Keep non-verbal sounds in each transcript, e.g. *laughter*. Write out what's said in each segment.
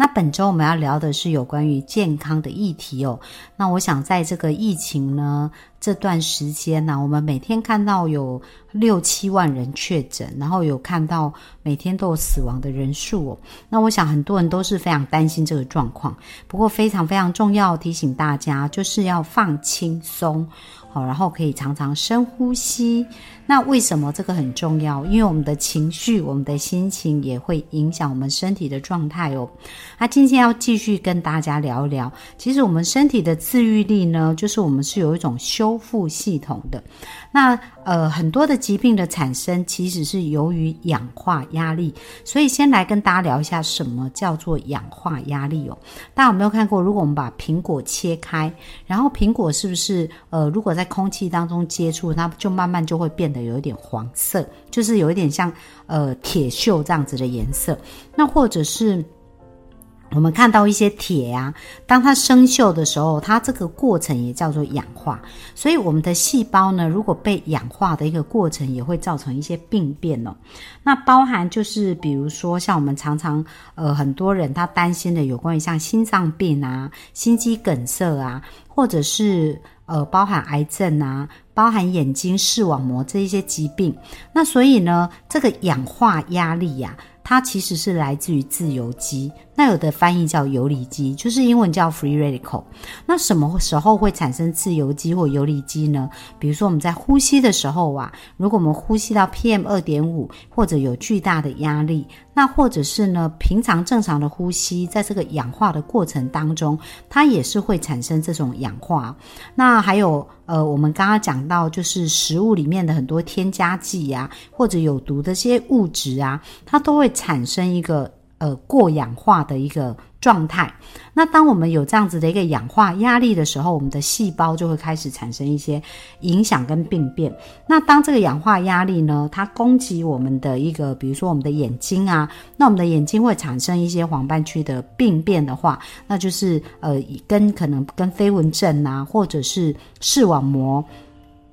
那本周我们要聊的是有关于健康的议题哦。那我想在这个疫情呢这段时间呢，我们每天看到有六七万人确诊，然后有看到每天都有死亡的人数哦。那我想很多人都是非常担心这个状况。不过非常非常重要提醒大家，就是要放轻松。好，然后可以常常深呼吸。那为什么这个很重要？因为我们的情绪、我们的心情也会影响我们身体的状态哦。那今天要继续跟大家聊一聊，其实我们身体的自愈力呢，就是我们是有一种修复系统的。那呃，很多的疾病的产生其实是由于氧化压力，所以先来跟大家聊一下什么叫做氧化压力哦。大家有没有看过？如果我们把苹果切开，然后苹果是不是呃，如果在在空气当中接触，它就慢慢就会变得有一点黄色，就是有一点像呃铁锈这样子的颜色。那或者是。我们看到一些铁啊，当它生锈的时候，它这个过程也叫做氧化。所以我们的细胞呢，如果被氧化的一个过程，也会造成一些病变哦。那包含就是比如说，像我们常常呃很多人他担心的有关于像心脏病啊、心肌梗塞啊，或者是呃包含癌症啊、包含眼睛视网膜这一些疾病。那所以呢，这个氧化压力呀。它其实是来自于自由基，那有的翻译叫游离基，就是英文叫 free radical。那什么时候会产生自由基或游离基呢？比如说我们在呼吸的时候啊，如果我们呼吸到 PM 二点五或者有巨大的压力，那或者是呢平常正常的呼吸，在这个氧化的过程当中，它也是会产生这种氧化。那还有。呃，我们刚刚讲到，就是食物里面的很多添加剂呀，或者有毒的这些物质啊，它都会产生一个呃过氧化的一个。状态。那当我们有这样子的一个氧化压力的时候，我们的细胞就会开始产生一些影响跟病变。那当这个氧化压力呢，它攻击我们的一个，比如说我们的眼睛啊，那我们的眼睛会产生一些黄斑区的病变的话，那就是呃，跟可能跟飞蚊症啊，或者是视网膜。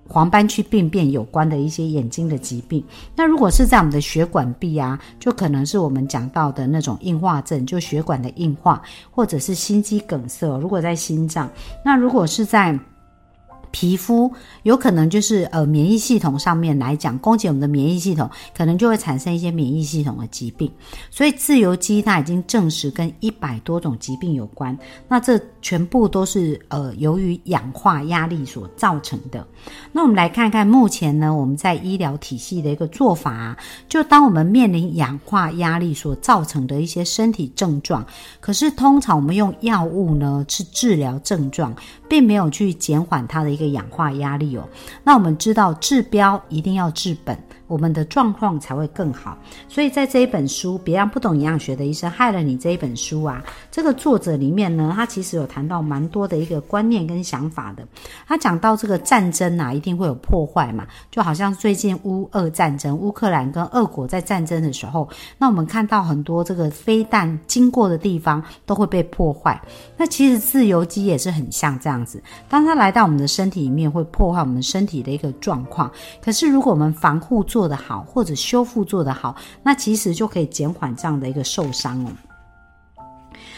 黄斑区病变有关的一些眼睛的疾病，那如果是在我们的血管壁啊，就可能是我们讲到的那种硬化症，就血管的硬化，或者是心肌梗塞。如果在心脏，那如果是在。皮肤有可能就是呃免疫系统上面来讲，攻击我们的免疫系统，可能就会产生一些免疫系统的疾病。所以自由基它已经证实跟一百多种疾病有关。那这全部都是呃由于氧化压力所造成的。那我们来看看目前呢我们在医疗体系的一个做法，就当我们面临氧化压力所造成的一些身体症状，可是通常我们用药物呢去治疗症状，并没有去减缓它的。一个氧化压力哦，那我们知道治标一定要治本。我们的状况才会更好，所以在这一本书《别让不懂营养学的医生害了你》这一本书啊，这个作者里面呢，他其实有谈到蛮多的一个观念跟想法的。他讲到这个战争啊，一定会有破坏嘛，就好像最近乌俄战争，乌克兰跟俄国在战争的时候，那我们看到很多这个飞弹经过的地方都会被破坏。那其实自由基也是很像这样子，当它来到我们的身体里面，会破坏我们身体的一个状况。可是如果我们防护做做得好，或者修复做得好，那其实就可以减缓这样的一个受伤哦。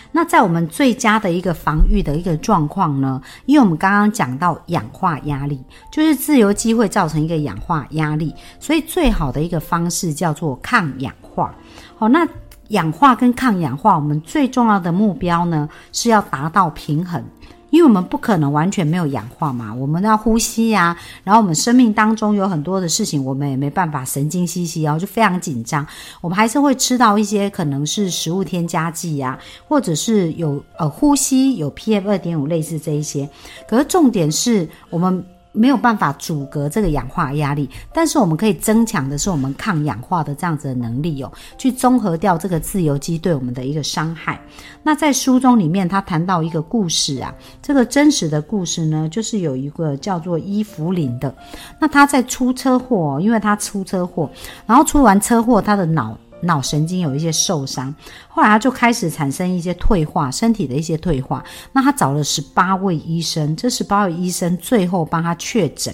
那在我们最佳的一个防御的一个状况呢，因为我们刚刚讲到氧化压力，就是自由基会造成一个氧化压力，所以最好的一个方式叫做抗氧化。好，那氧化跟抗氧化，我们最重要的目标呢是要达到平衡。因为我们不可能完全没有氧化嘛，我们要呼吸呀，然后我们生命当中有很多的事情，我们也没办法神经兮兮，哦就非常紧张。我们还是会吃到一些可能是食物添加剂呀，或者是有呃呼吸有 PM 二点五类似这一些。可是重点是我们没有办法阻隔这个氧化压力，但是我们可以增强的是我们抗氧化的这样子的能力哦，去综合掉这个自由基对我们的一个伤害。那在书中里面，他谈到一个故事啊，这个真实的故事呢，就是有一个叫做伊芙琳的，那他在出车祸，因为他出车祸，然后出完车祸，他的脑。脑神经有一些受伤，后来他就开始产生一些退化，身体的一些退化。那他找了十八位医生，这十八位医生最后帮他确诊，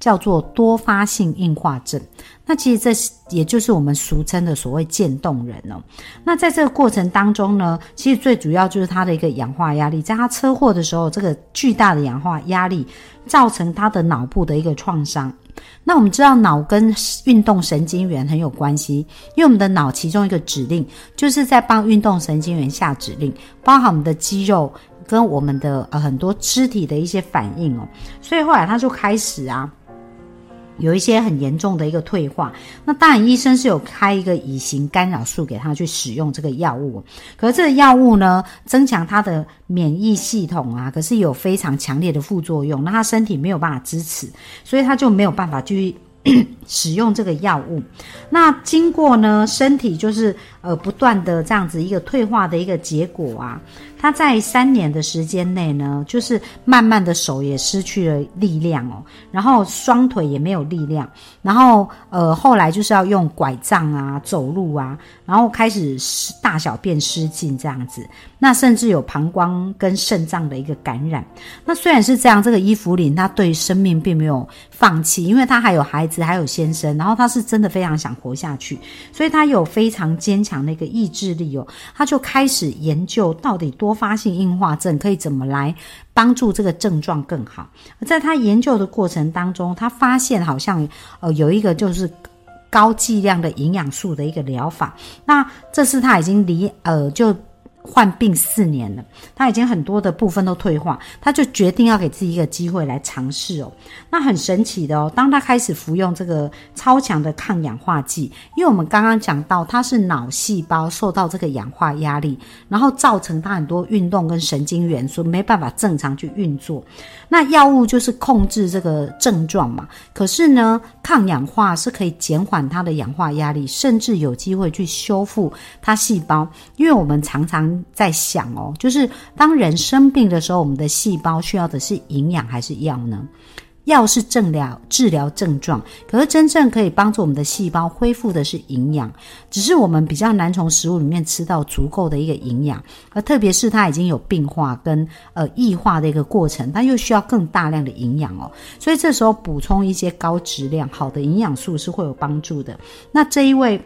叫做多发性硬化症。那其实这也就是我们俗称的所谓渐冻人哦。那在这个过程当中呢，其实最主要就是他的一个氧化压力，在他车祸的时候，这个巨大的氧化压力造成他的脑部的一个创伤。那我们知道脑跟运动神经元很有关系，因为我们的脑其中一个指令就是在帮运动神经元下指令，包含我们的肌肉跟我们的呃很多肢体的一些反应哦，所以后来他就开始啊。有一些很严重的一个退化，那当然医生是有开一个乙型干扰素给他去使用这个药物，可是这个药物呢，增强他的免疫系统啊，可是有非常强烈的副作用，那他身体没有办法支持，所以他就没有办法去 *clears throat* 使用这个药物。那经过呢，身体就是呃不断的这样子一个退化的一个结果啊。他在三年的时间内呢，就是慢慢的手也失去了力量哦，然后双腿也没有力量，然后呃后来就是要用拐杖啊走路啊，然后开始大小便失禁这样子，那甚至有膀胱跟肾脏的一个感染。那虽然是这样，这个伊芙琳她对生命并没有放弃，因为她还有孩子，还有先生，然后她是真的非常想活下去，所以她有非常坚强的一个意志力哦，她就开始研究到底多。多发性硬化症可以怎么来帮助这个症状更好？在他研究的过程当中，他发现好像呃有一个就是高剂量的营养素的一个疗法。那这是他已经离呃就。患病四年了，他已经很多的部分都退化，他就决定要给自己一个机会来尝试哦。那很神奇的哦，当他开始服用这个超强的抗氧化剂，因为我们刚刚讲到，它是脑细胞受到这个氧化压力，然后造成他很多运动跟神经元素没办法正常去运作。那药物就是控制这个症状嘛，可是呢，抗氧化是可以减缓它的氧化压力，甚至有机会去修复它细胞，因为我们常常。在想哦，就是当人生病的时候，我们的细胞需要的是营养还是药呢？药是治疗治疗症状，可是真正可以帮助我们的细胞恢复的是营养，只是我们比较难从食物里面吃到足够的一个营养，而特别是它已经有病化跟呃异化的一个过程，它又需要更大量的营养哦，所以这时候补充一些高质量好的营养素是会有帮助的。那这一位。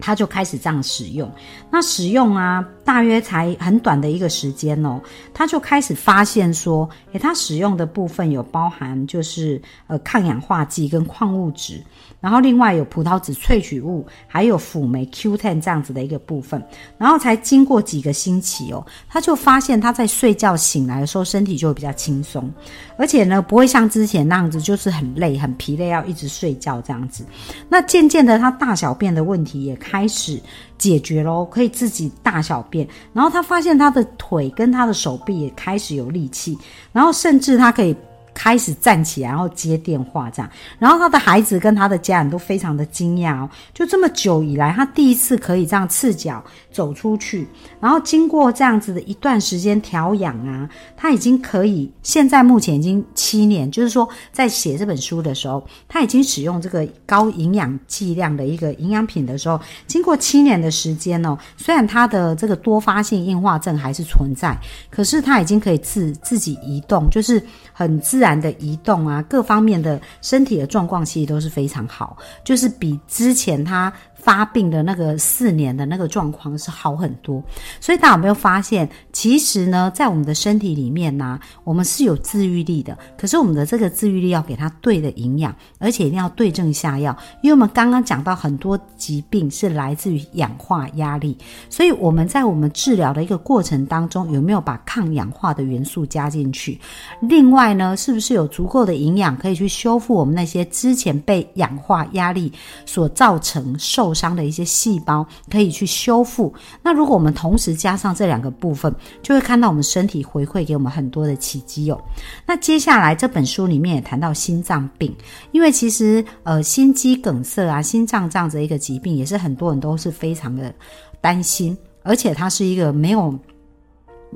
他就开始这样使用，那使用啊，大约才很短的一个时间哦，他就开始发现说，诶，他使用的部分有包含就是呃抗氧化剂跟矿物质。然后另外有葡萄籽萃取物，还有辅酶 Q10 这样子的一个部分，然后才经过几个星期哦，他就发现他在睡觉醒来的时候身体就会比较轻松，而且呢不会像之前那样子就是很累很疲累要一直睡觉这样子。那渐渐的他大小便的问题也开始解决喽，可以自己大小便。然后他发现他的腿跟他的手臂也开始有力气，然后甚至他可以。开始站起来，然后接电话这样，然后他的孩子跟他的家人都非常的惊讶哦，就这么久以来，他第一次可以这样赤脚走出去，然后经过这样子的一段时间调养啊，他已经可以，现在目前已经七年，就是说在写这本书的时候，他已经使用这个高营养剂量的一个营养品的时候，经过七年的时间哦，虽然他的这个多发性硬化症还是存在，可是他已经可以自自己移动，就是很自。然的移动啊，各方面的身体的状况其实都是非常好，就是比之前他。发病的那个四年的那个状况是好很多，所以大家有没有发现，其实呢，在我们的身体里面呢，我们是有自愈力的。可是我们的这个自愈力要给它对的营养，而且一定要对症下药。因为我们刚刚讲到很多疾病是来自于氧化压力，所以我们在我们治疗的一个过程当中，有没有把抗氧化的元素加进去？另外呢，是不是有足够的营养可以去修复我们那些之前被氧化压力所造成受受伤的一些细胞可以去修复。那如果我们同时加上这两个部分，就会看到我们身体回馈给我们很多的奇迹哦。那接下来这本书里面也谈到心脏病，因为其实呃心肌梗塞啊、心脏这样子一个疾病，也是很多人都是非常的担心，而且它是一个没有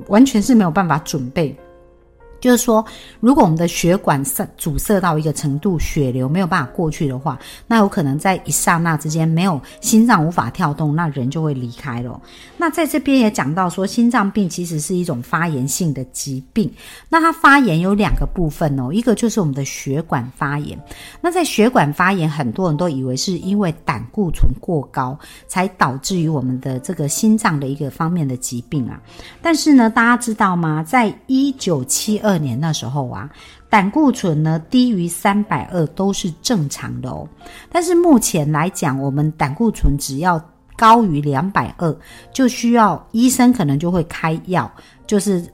完全是没有办法准备。就是说，如果我们的血管塞阻塞到一个程度，血流没有办法过去的话，那有可能在一刹那之间没有心脏无法跳动，那人就会离开了。那在这边也讲到说，心脏病其实是一种发炎性的疾病。那它发炎有两个部分哦，一个就是我们的血管发炎。那在血管发炎，很多人都以为是因为胆固醇过高才导致于我们的这个心脏的一个方面的疾病啊。但是呢，大家知道吗？在一九七二年那时候啊，胆固醇呢低于三百二都是正常的哦。但是目前来讲，我们胆固醇只要高于两百二，就需要医生可能就会开药，就是。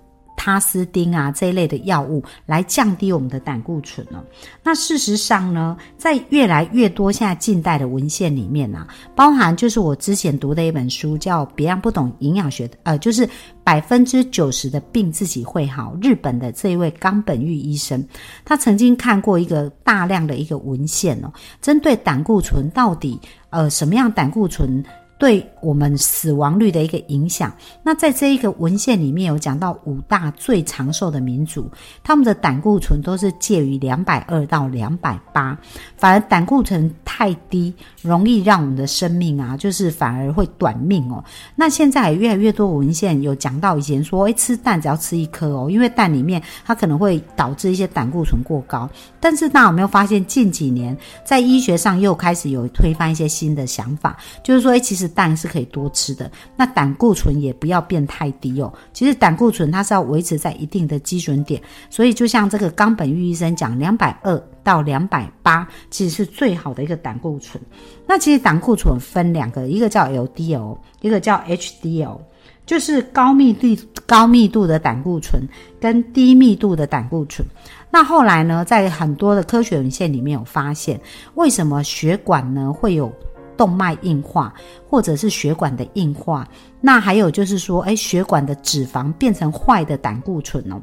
他斯丁啊这一类的药物来降低我们的胆固醇呢？那事实上呢，在越来越多现在近代的文献里面啊，包含就是我之前读的一本书叫《别人不懂营养学》，呃，就是百分之九十的病自己会好。日本的这一位冈本玉医生，他曾经看过一个大量的一个文献哦，针对胆固醇到底呃什么样胆固醇。对我们死亡率的一个影响。那在这一个文献里面有讲到五大最长寿的民族，他们的胆固醇都是介于两百二到两百八，反而胆固醇太低，容易让我们的生命啊，就是反而会短命哦。那现在也越来越多文献有讲到，以前说，哎，吃蛋只要吃一颗哦，因为蛋里面它可能会导致一些胆固醇过高。但是大家有没有发现，近几年在医学上又开始有推翻一些新的想法，就是说，哎，其实。蛋是可以多吃的，那胆固醇也不要变太低哦。其实胆固醇它是要维持在一定的基准点，所以就像这个冈本玉医生讲，两百二到两百八其实是最好的一个胆固醇。那其实胆固醇分两个，一个叫 LDL，一个叫 HDL，就是高密度高密度的胆固醇跟低密度的胆固醇。那后来呢，在很多的科学文献里面有发现，为什么血管呢会有？动脉硬化，或者是血管的硬化，那还有就是说，哎，血管的脂肪变成坏的胆固醇哦。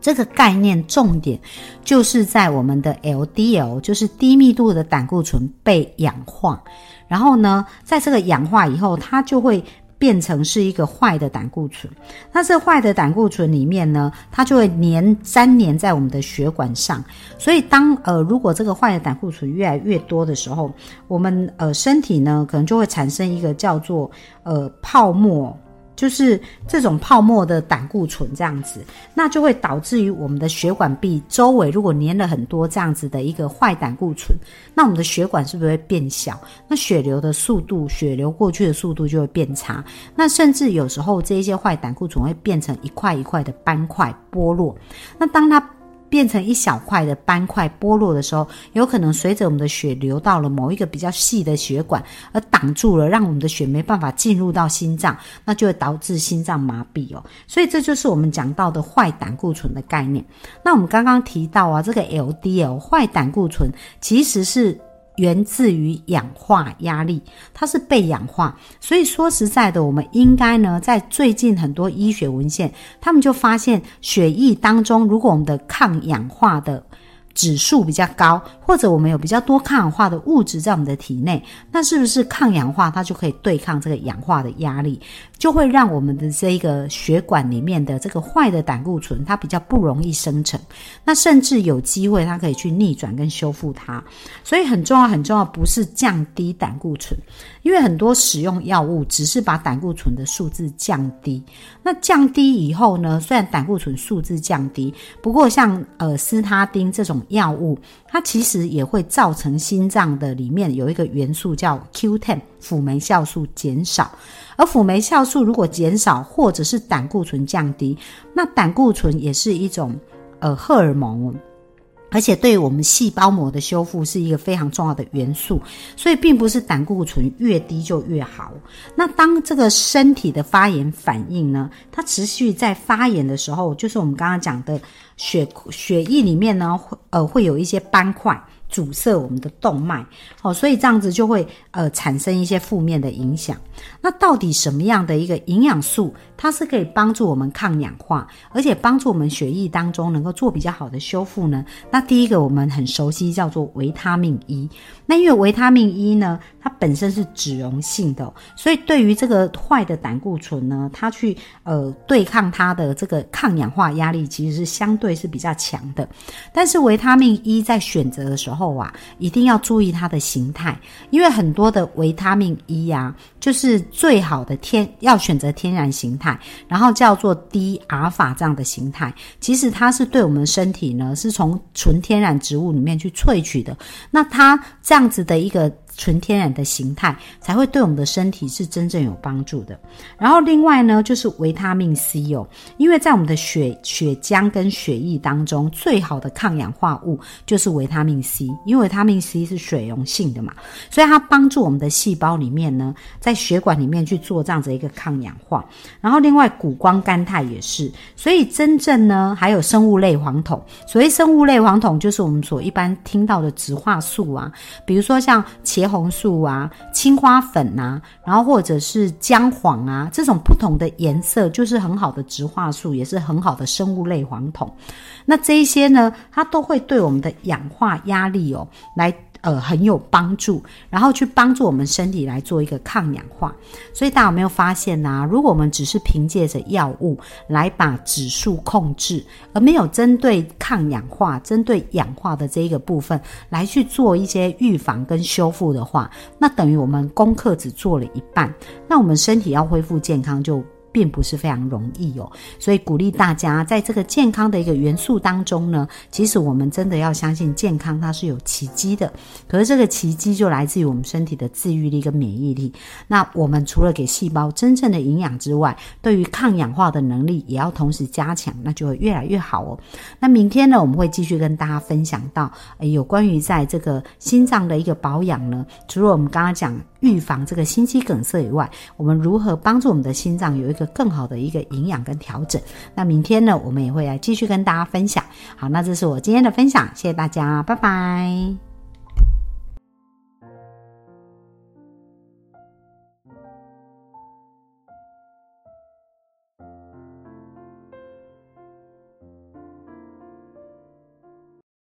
这个概念重点就是在我们的 LDL，就是低密度的胆固醇被氧化，然后呢，在这个氧化以后，它就会。变成是一个坏的胆固醇，那这坏的胆固醇里面呢，它就会粘粘连在我们的血管上。所以当呃如果这个坏的胆固醇越来越多的时候，我们呃身体呢可能就会产生一个叫做呃泡沫。就是这种泡沫的胆固醇这样子，那就会导致于我们的血管壁周围如果粘了很多这样子的一个坏胆固醇，那我们的血管是不是会变小？那血流的速度，血流过去的速度就会变差。那甚至有时候这一些坏胆固醇会变成一块一块的斑块剥落。那当它变成一小块的斑块剥落的时候，有可能随着我们的血流到了某一个比较细的血管，而挡住了，让我们的血没办法进入到心脏，那就会导致心脏麻痹哦。所以这就是我们讲到的坏胆固醇的概念。那我们刚刚提到啊，这个 LDL 坏胆固醇其实是。源自于氧化压力，它是被氧化，所以说实在的，我们应该呢，在最近很多医学文献，他们就发现血液当中，如果我们的抗氧化的。指数比较高，或者我们有比较多抗氧化的物质在我们的体内，那是不是抗氧化它就可以对抗这个氧化的压力，就会让我们的这个血管里面的这个坏的胆固醇它比较不容易生成，那甚至有机会它可以去逆转跟修复它。所以很重要很重要，不是降低胆固醇，因为很多使用药物只是把胆固醇的数字降低。那降低以后呢，虽然胆固醇数字降低，不过像呃斯他丁这种。药物它其实也会造成心脏的里面有一个元素叫 Q10 辅酶酵素减少，而辅酶酵素如果减少，或者是胆固醇降低，那胆固醇也是一种呃荷尔蒙。而且对我们细胞膜的修复是一个非常重要的元素，所以并不是胆固醇越低就越好。那当这个身体的发炎反应呢，它持续在发炎的时候，就是我们刚刚讲的血血液里面呢，会呃会有一些斑块。阻塞我们的动脉，哦，所以这样子就会呃产生一些负面的影响。那到底什么样的一个营养素，它是可以帮助我们抗氧化，而且帮助我们血液当中能够做比较好的修复呢？那第一个我们很熟悉，叫做维他命 E。那因为维他命 E 呢，它本身是脂溶性的，所以对于这个坏的胆固醇呢，它去呃对抗它的这个抗氧化压力，其实是相对是比较强的。但是维他命 E 在选择的时候后啊，一定要注意它的形态，因为很多的维他命 E 啊，就是最好的天要选择天然形态，然后叫做低阿尔法这样的形态，其实它是对我们身体呢是从纯天然植物里面去萃取的，那它这样子的一个。纯天然的形态才会对我们的身体是真正有帮助的。然后另外呢，就是维他命 C 哦，因为在我们的血血浆跟血液当中，最好的抗氧化物就是维他命 C，因为维他命 C 是水溶性的嘛，所以它帮助我们的细胞里面呢，在血管里面去做这样子一个抗氧化。然后另外谷胱甘肽也是，所以真正呢，还有生物类黄酮。所谓生物类黄酮，就是我们所一般听到的植化素啊，比如说像茄。红素啊，青花粉啊，然后或者是姜黄啊，这种不同的颜色就是很好的植化素，也是很好的生物类黄酮。那这一些呢，它都会对我们的氧化压力哦来。呃，很有帮助，然后去帮助我们身体来做一个抗氧化。所以大家有没有发现呢？如果我们只是凭借着药物来把指数控制，而没有针对抗氧化、针对氧化的这一个部分来去做一些预防跟修复的话，那等于我们功课只做了一半。那我们身体要恢复健康就。并不是非常容易哦，所以鼓励大家在这个健康的一个元素当中呢，其实我们真的要相信健康它是有奇迹的。可是这个奇迹就来自于我们身体的自愈力跟免疫力。那我们除了给细胞真正的营养之外，对于抗氧化的能力也要同时加强，那就会越来越好哦。那明天呢，我们会继续跟大家分享到有关于在这个心脏的一个保养呢，除了我们刚刚讲。预防这个心肌梗塞以外，我们如何帮助我们的心脏有一个更好的一个营养跟调整？那明天呢，我们也会来继续跟大家分享。好，那这是我今天的分享，谢谢大家，拜拜。